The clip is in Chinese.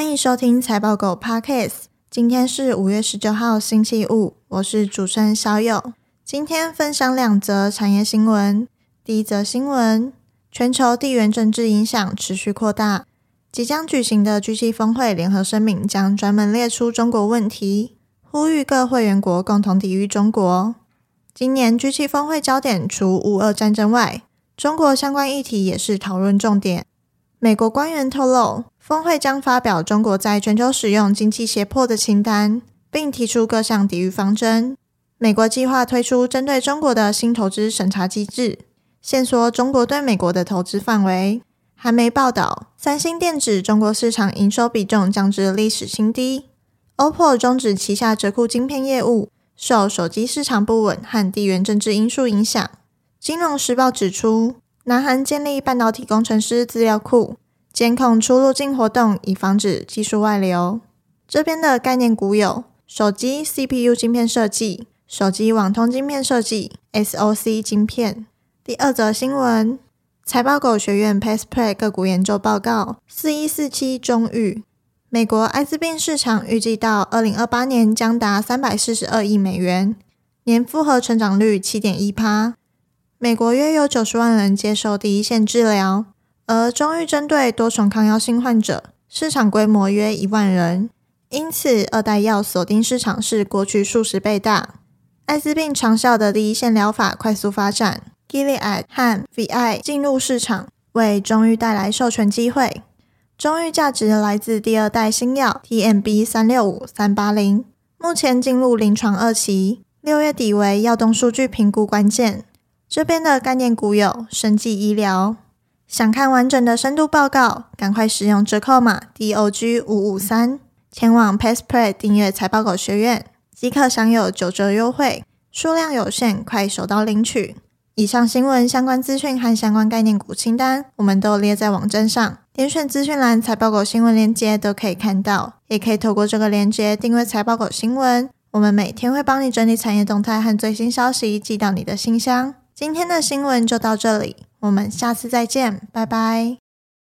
欢迎收听财报狗 Podcast。今天是五月十九号，星期五。我是主持人小友。今天分享两则产业新闻。第一则新闻：全球地缘政治影响持续扩大，即将举行的 G7 峰会联合声明将专门列出中国问题，呼吁各会员国共同抵御中国。今年 G7 峰会焦点除乌俄战争外，中国相关议题也是讨论重点。美国官员透露，峰会将发表中国在全球使用经济胁迫的清单，并提出各项抵御方针。美国计划推出针对中国的新投资审查机制，限缩中国对美国的投资范围。韩媒报道，三星电子中国市场营收比重降至历史新低。OPPO 终止旗下折库晶片业务，受手机市场不稳和地缘政治因素影响。金融时报指出，南韩建立半导体工程师资料库，监控出入境活动，以防止技术外流。这边的概念股有手机 CPU 晶片设计、手机网通晶片设计、SOC 晶片。第二则新闻，财报狗学院 PacePlay 个股研究报告四一四七中预，美国艾滋病市场预计到二零二八年将达三百四十二亿美元，年复合成长率七点一趴。美国约有九十万人接受第一线治疗，而中预针对多重抗药性患者，市场规模约一万人，因此二代药锁定市场是过去数十倍大。艾滋病长效的第一线疗法快速发展，Gilead 和 VI 进入市场，为中预带来授权机会。中预价值来自第二代新药 TMB 三六五三八零，目前进入临床二期，六月底为药动数据评估关键。这边的概念股有生技医疗，想看完整的深度报告，赶快使用折扣码 DOG 五五三，前往 PacePlay 订阅财报狗学院，即可享有九折优惠，数量有限，快手到领取。以上新闻相关资讯和相关概念股清单，我们都列在网站上，点选资讯栏财报狗新闻链接都可以看到，也可以透过这个链接订阅财报狗新闻，我们每天会帮你整理产业动态和最新消息，寄到你的信箱。今天的新闻就到这里，我们下次再见，拜拜。